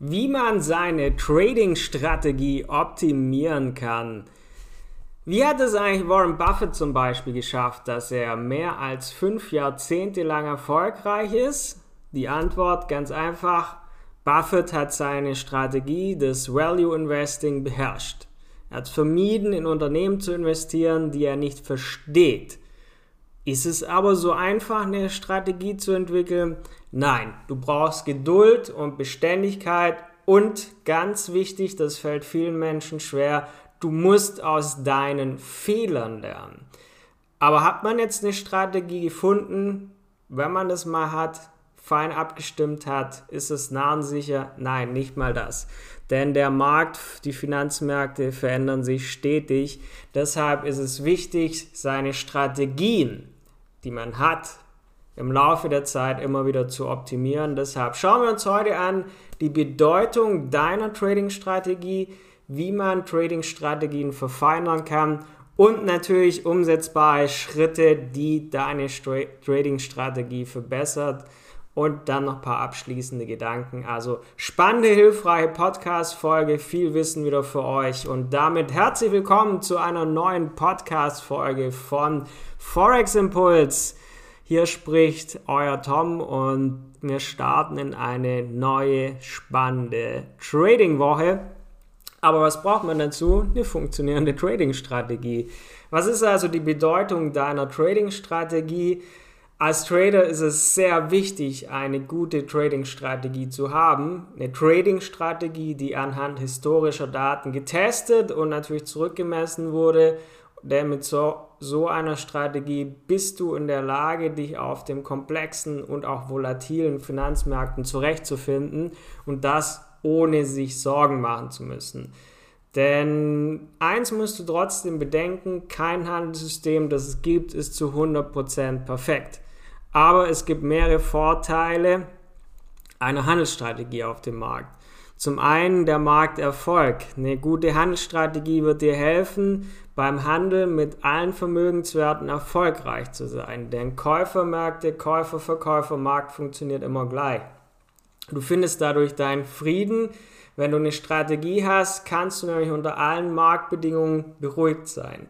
wie man seine Trading-Strategie optimieren kann. Wie hat es eigentlich Warren Buffett zum Beispiel geschafft, dass er mehr als fünf Jahrzehnte lang erfolgreich ist? Die Antwort ganz einfach. Buffett hat seine Strategie des Value Investing beherrscht. Er hat vermieden, in Unternehmen zu investieren, die er nicht versteht. Ist es aber so einfach, eine Strategie zu entwickeln? Nein, du brauchst Geduld und Beständigkeit und ganz wichtig, das fällt vielen Menschen schwer, du musst aus deinen Fehlern lernen. Aber hat man jetzt eine Strategie gefunden, wenn man das mal hat, fein abgestimmt hat, ist es nahensicher? Nein, nicht mal das. Denn der Markt, die Finanzmärkte verändern sich stetig. Deshalb ist es wichtig, seine Strategien, die man hat, im Laufe der Zeit immer wieder zu optimieren. Deshalb schauen wir uns heute an die Bedeutung deiner Trading-Strategie, wie man Trading-Strategien verfeinern kann und natürlich umsetzbare Schritte, die deine Trading-Strategie verbessert und dann noch ein paar abschließende Gedanken. Also spannende, hilfreiche Podcast-Folge, viel Wissen wieder für euch. Und damit herzlich willkommen zu einer neuen Podcast-Folge von Forex Impuls. Hier spricht euer Tom und wir starten in eine neue, spannende Trading-Woche. Aber was braucht man dazu? Eine funktionierende Trading-Strategie. Was ist also die Bedeutung deiner Trading-Strategie? Als Trader ist es sehr wichtig, eine gute Trading-Strategie zu haben. Eine Trading-Strategie, die anhand historischer Daten getestet und natürlich zurückgemessen wurde. Denn mit so, so einer Strategie bist du in der Lage, dich auf den komplexen und auch volatilen Finanzmärkten zurechtzufinden und das ohne sich Sorgen machen zu müssen. Denn eins musst du trotzdem bedenken, kein Handelssystem, das es gibt, ist zu 100% perfekt. Aber es gibt mehrere Vorteile einer Handelsstrategie auf dem Markt. Zum einen der Markterfolg. Eine gute Handelsstrategie wird dir helfen, beim Handel mit allen Vermögenswerten erfolgreich zu sein. Denn Käufermärkte, Käufer-Verkäufermarkt funktioniert immer gleich. Du findest dadurch deinen Frieden. Wenn du eine Strategie hast, kannst du nämlich unter allen Marktbedingungen beruhigt sein.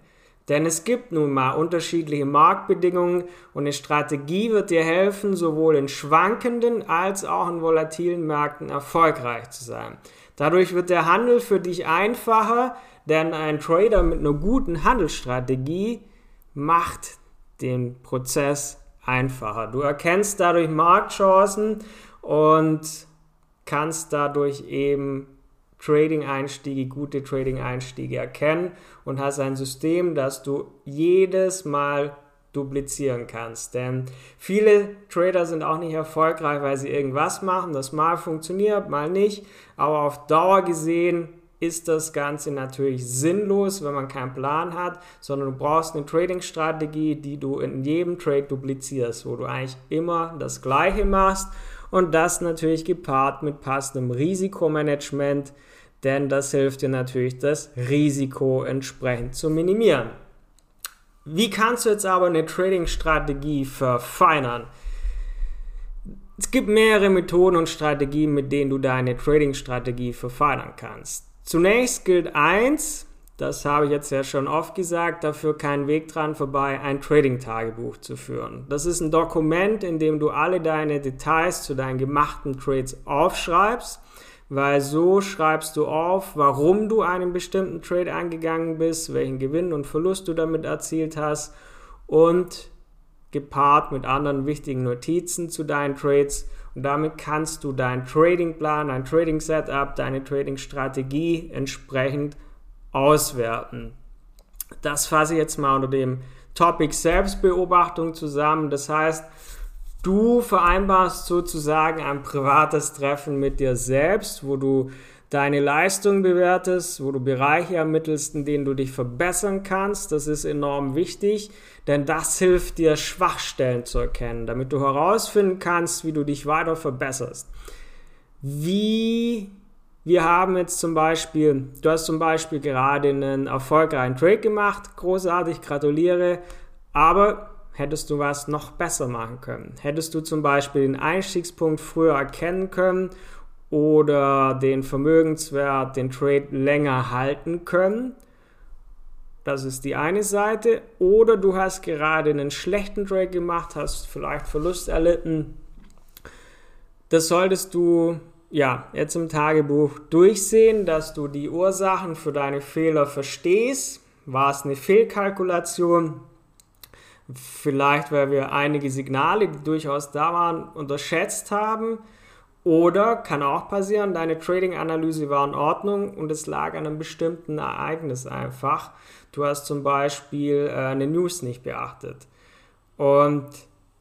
Denn es gibt nun mal unterschiedliche Marktbedingungen und eine Strategie wird dir helfen, sowohl in schwankenden als auch in volatilen Märkten erfolgreich zu sein. Dadurch wird der Handel für dich einfacher, denn ein Trader mit einer guten Handelsstrategie macht den Prozess einfacher. Du erkennst dadurch Marktchancen und kannst dadurch eben Trading-Einstiege, gute Trading-Einstiege erkennen und hast ein System, das du jedes Mal duplizieren kannst. Denn viele Trader sind auch nicht erfolgreich, weil sie irgendwas machen, das mal funktioniert, mal nicht. Aber auf Dauer gesehen ist das Ganze natürlich sinnlos, wenn man keinen Plan hat, sondern du brauchst eine Trading-Strategie, die du in jedem Trade duplizierst, wo du eigentlich immer das Gleiche machst und das natürlich gepaart mit passendem Risikomanagement, denn das hilft dir natürlich, das Risiko entsprechend zu minimieren. Wie kannst du jetzt aber eine Trading-Strategie verfeinern? Es gibt mehrere Methoden und Strategien, mit denen du deine Trading-Strategie verfeinern kannst. Zunächst gilt eins, das habe ich jetzt ja schon oft gesagt, dafür keinen Weg dran vorbei, ein Trading-Tagebuch zu führen. Das ist ein Dokument, in dem du alle deine Details zu deinen gemachten Trades aufschreibst weil so schreibst du auf, warum du einen bestimmten Trade angegangen bist, welchen Gewinn und Verlust du damit erzielt hast und gepaart mit anderen wichtigen Notizen zu deinen Trades und damit kannst du deinen Tradingplan, dein Trading Setup, deine Trading Strategie entsprechend auswerten. Das fasse ich jetzt mal unter dem Topic Selbstbeobachtung zusammen. Das heißt, Du vereinbarst sozusagen ein privates Treffen mit dir selbst, wo du deine Leistung bewertest, wo du Bereiche ermittelst, in denen du dich verbessern kannst. Das ist enorm wichtig, denn das hilft dir, Schwachstellen zu erkennen, damit du herausfinden kannst, wie du dich weiter verbesserst. Wie wir haben jetzt zum Beispiel, du hast zum Beispiel gerade einen erfolgreichen Trade gemacht, großartig, gratuliere, aber hättest du was noch besser machen können? Hättest du zum Beispiel den Einstiegspunkt früher erkennen können oder den Vermögenswert, den Trade länger halten können. Das ist die eine Seite. Oder du hast gerade einen schlechten Trade gemacht, hast vielleicht Verlust erlitten. Das solltest du ja jetzt im Tagebuch durchsehen, dass du die Ursachen für deine Fehler verstehst. War es eine Fehlkalkulation? Vielleicht, weil wir einige Signale, die durchaus da waren, unterschätzt haben. Oder kann auch passieren, deine Trading-Analyse war in Ordnung und es lag an einem bestimmten Ereignis einfach. Du hast zum Beispiel äh, eine News nicht beachtet. Und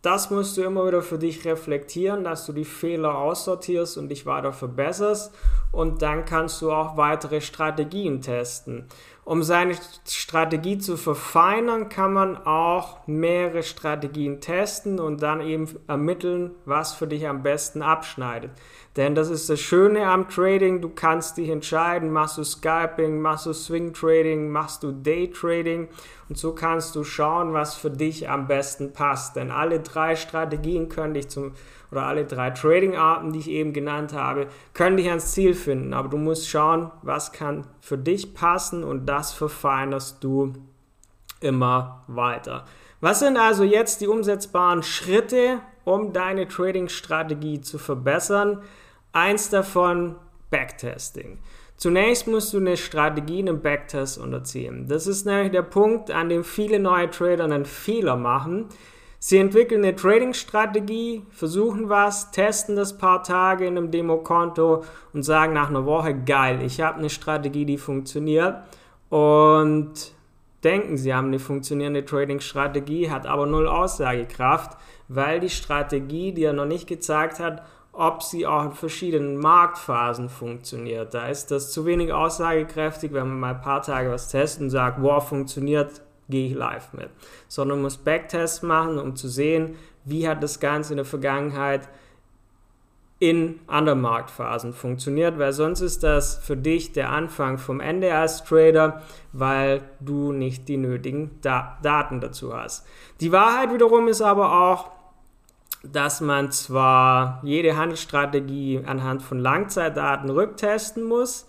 das musst du immer wieder für dich reflektieren, dass du die Fehler aussortierst und dich weiter verbesserst. Und dann kannst du auch weitere Strategien testen. Um seine Strategie zu verfeinern, kann man auch mehrere Strategien testen und dann eben ermitteln, was für dich am besten abschneidet. Denn das ist das Schöne am Trading, du kannst dich entscheiden, machst du Scalping, machst du Swing Trading, machst du Day Trading und so kannst du schauen, was für dich am besten passt. Denn alle drei Strategien können dich zum oder alle drei Trading-Arten, die ich eben genannt habe, können dich ans Ziel finden. Aber du musst schauen, was kann für dich passen und das verfeinerst du immer weiter. Was sind also jetzt die umsetzbaren Schritte, um deine Trading-Strategie zu verbessern? Eins davon, Backtesting. Zunächst musst du eine Strategie einem Backtest unterziehen. Das ist nämlich der Punkt, an dem viele neue Trader einen Fehler machen. Sie entwickeln eine Trading-Strategie, versuchen was, testen das paar Tage in einem Demokonto und sagen nach einer Woche, geil, ich habe eine Strategie, die funktioniert und denken, sie haben eine funktionierende Trading-Strategie, hat aber null Aussagekraft, weil die Strategie, die er noch nicht gezeigt hat, ob sie auch in verschiedenen Marktphasen funktioniert. Da ist das zu wenig aussagekräftig, wenn man mal ein paar Tage was testet und sagt, wow, funktioniert, gehe ich live mit, sondern muss Backtests machen, um zu sehen, wie hat das Ganze in der Vergangenheit in anderen Marktphasen funktioniert, weil sonst ist das für dich der Anfang vom Ende als Trader, weil du nicht die nötigen da Daten dazu hast. Die Wahrheit wiederum ist aber auch, dass man zwar jede Handelsstrategie anhand von Langzeitdaten rücktesten muss,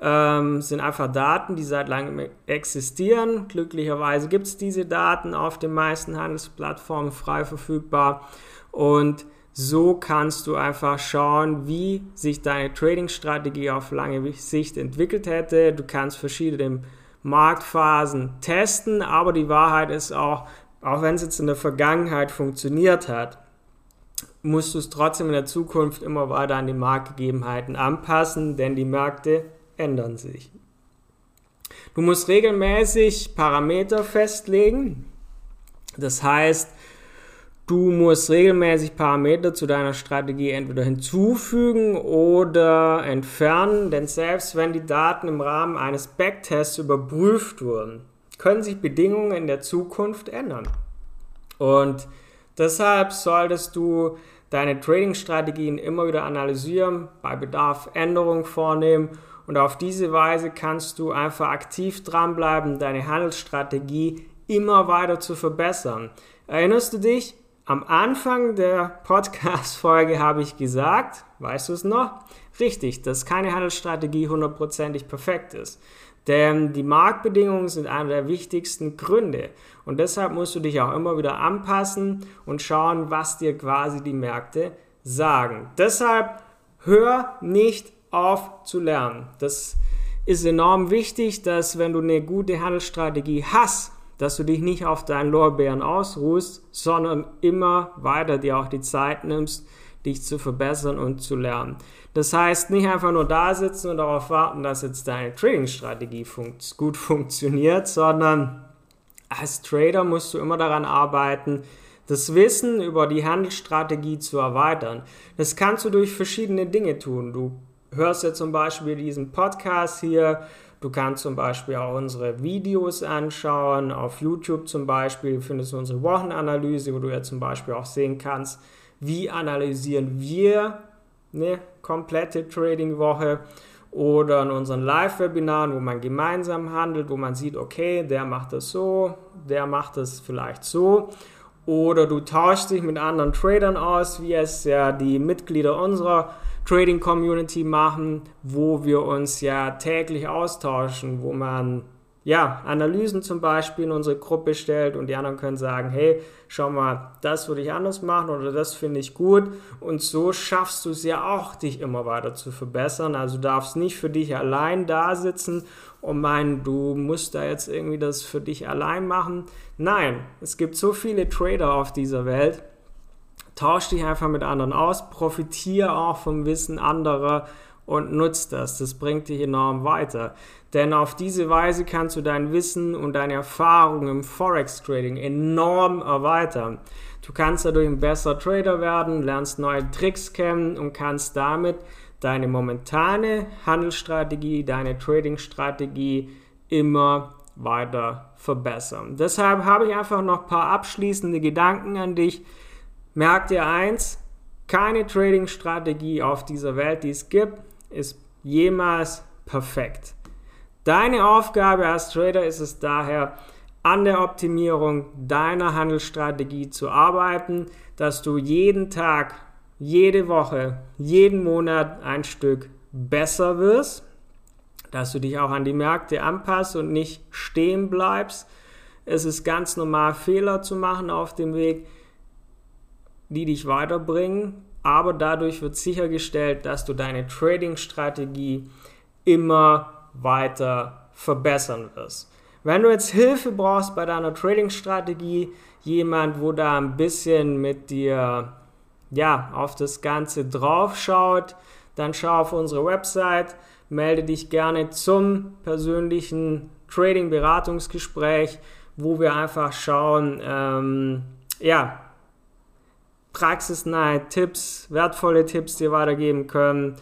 ähm, sind einfach Daten, die seit langem existieren. Glücklicherweise gibt es diese Daten auf den meisten Handelsplattformen frei verfügbar und so kannst du einfach schauen, wie sich deine Trading-Strategie auf lange Sicht entwickelt hätte. Du kannst verschiedene Marktphasen testen, aber die Wahrheit ist auch, auch wenn es jetzt in der Vergangenheit funktioniert hat, musst du es trotzdem in der Zukunft immer weiter an die Marktgegebenheiten anpassen, denn die Märkte ändern sich. Du musst regelmäßig Parameter festlegen. Das heißt, du musst regelmäßig Parameter zu deiner Strategie entweder hinzufügen oder entfernen, denn selbst wenn die Daten im Rahmen eines Backtests überprüft wurden, können sich Bedingungen in der Zukunft ändern. Und deshalb solltest du deine Trading-Strategien immer wieder analysieren, bei Bedarf Änderungen vornehmen und auf diese Weise kannst du einfach aktiv dranbleiben, deine Handelsstrategie immer weiter zu verbessern. Erinnerst du dich? Am Anfang der Podcast-Folge habe ich gesagt, weißt du es noch? Richtig, dass keine Handelsstrategie hundertprozentig perfekt ist. Denn die Marktbedingungen sind einer der wichtigsten Gründe. Und deshalb musst du dich auch immer wieder anpassen und schauen, was dir quasi die Märkte sagen. Deshalb hör nicht auf zu lernen. Das ist enorm wichtig, dass wenn du eine gute Handelsstrategie hast, dass du dich nicht auf deinen Lorbeeren ausruhst, sondern immer weiter dir auch die Zeit nimmst, dich zu verbessern und zu lernen. Das heißt, nicht einfach nur da sitzen und darauf warten, dass jetzt deine Trading-Strategie funkt, gut funktioniert, sondern als Trader musst du immer daran arbeiten, das Wissen über die Handelsstrategie zu erweitern. Das kannst du durch verschiedene Dinge tun. Du hörst dir zum Beispiel diesen Podcast hier. Du kannst zum Beispiel auch unsere Videos anschauen. Auf YouTube zum Beispiel findest du unsere Wochenanalyse, wo du ja zum Beispiel auch sehen kannst, wie analysieren wir eine komplette Trading-Woche oder in unseren Live-Webinaren, wo man gemeinsam handelt, wo man sieht, okay, der macht das so, der macht das vielleicht so. Oder du tauschst dich mit anderen Tradern aus, wie es ja die Mitglieder unserer Trading Community machen, wo wir uns ja täglich austauschen, wo man ja, Analysen zum Beispiel in unsere Gruppe stellt und die anderen können sagen, hey, schau mal, das würde ich anders machen oder das finde ich gut und so schaffst du es ja auch, dich immer weiter zu verbessern. Also du darfst nicht für dich allein da sitzen und meinen, du musst da jetzt irgendwie das für dich allein machen. Nein, es gibt so viele Trader auf dieser Welt. Tausch dich einfach mit anderen aus, profitiere auch vom Wissen anderer und nutzt das. Das bringt dich enorm weiter. Denn auf diese Weise kannst du dein Wissen und deine Erfahrung im Forex-Trading enorm erweitern. Du kannst dadurch ein besserer Trader werden, lernst neue Tricks kennen und kannst damit deine momentane Handelsstrategie, deine Trading-Strategie immer weiter verbessern. Deshalb habe ich einfach noch ein paar abschließende Gedanken an dich. Merk dir eins, keine Trading-Strategie auf dieser Welt, die es gibt, ist jemals perfekt. Deine Aufgabe als Trader ist es daher, an der Optimierung deiner Handelsstrategie zu arbeiten, dass du jeden Tag, jede Woche, jeden Monat ein Stück besser wirst, dass du dich auch an die Märkte anpasst und nicht stehen bleibst. Es ist ganz normal, Fehler zu machen auf dem Weg, die dich weiterbringen, aber dadurch wird sichergestellt, dass du deine Trading-Strategie immer weiter verbessern wirst. Wenn du jetzt Hilfe brauchst bei deiner Trading-Strategie, jemand, wo da ein bisschen mit dir ja, auf das Ganze drauf schaut, dann schau auf unsere Website, melde dich gerne zum persönlichen Trading-Beratungsgespräch, wo wir einfach schauen, ähm, ja, praxisnahe Tipps, wertvolle Tipps dir weitergeben können,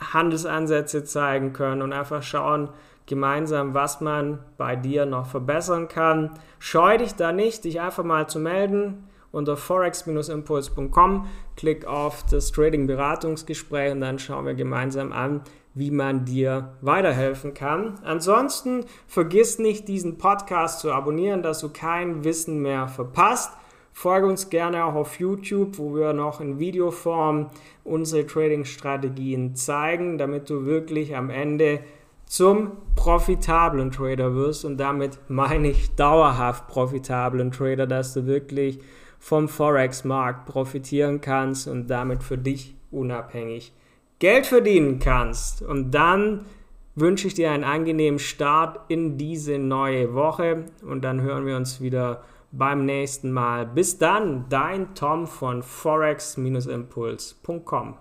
Handelsansätze zeigen können und einfach schauen gemeinsam, was man bei dir noch verbessern kann. Scheu dich da nicht, dich einfach mal zu melden unter forex-impuls.com. Klick auf das Trading-Beratungsgespräch und dann schauen wir gemeinsam an, wie man dir weiterhelfen kann. Ansonsten vergiss nicht, diesen Podcast zu abonnieren, dass du kein Wissen mehr verpasst. Folge uns gerne auch auf YouTube, wo wir noch in Videoform unsere Trading-Strategien zeigen, damit du wirklich am Ende zum profitablen Trader wirst. Und damit meine ich dauerhaft profitablen Trader, dass du wirklich vom Forex-Markt profitieren kannst und damit für dich unabhängig Geld verdienen kannst. Und dann wünsche ich dir einen angenehmen Start in diese neue Woche und dann hören wir uns wieder beim nächsten Mal. Bis dann, dein Tom von forex-impuls.com.